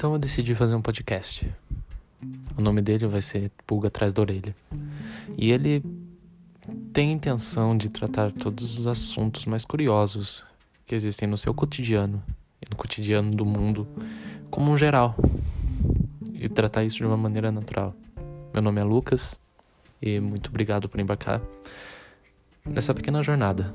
Então eu decidi fazer um podcast. O nome dele vai ser Pulga Atrás da Orelha. E ele tem a intenção de tratar todos os assuntos mais curiosos que existem no seu cotidiano e no cotidiano do mundo como um geral e tratar isso de uma maneira natural. Meu nome é Lucas e muito obrigado por embarcar nessa pequena jornada.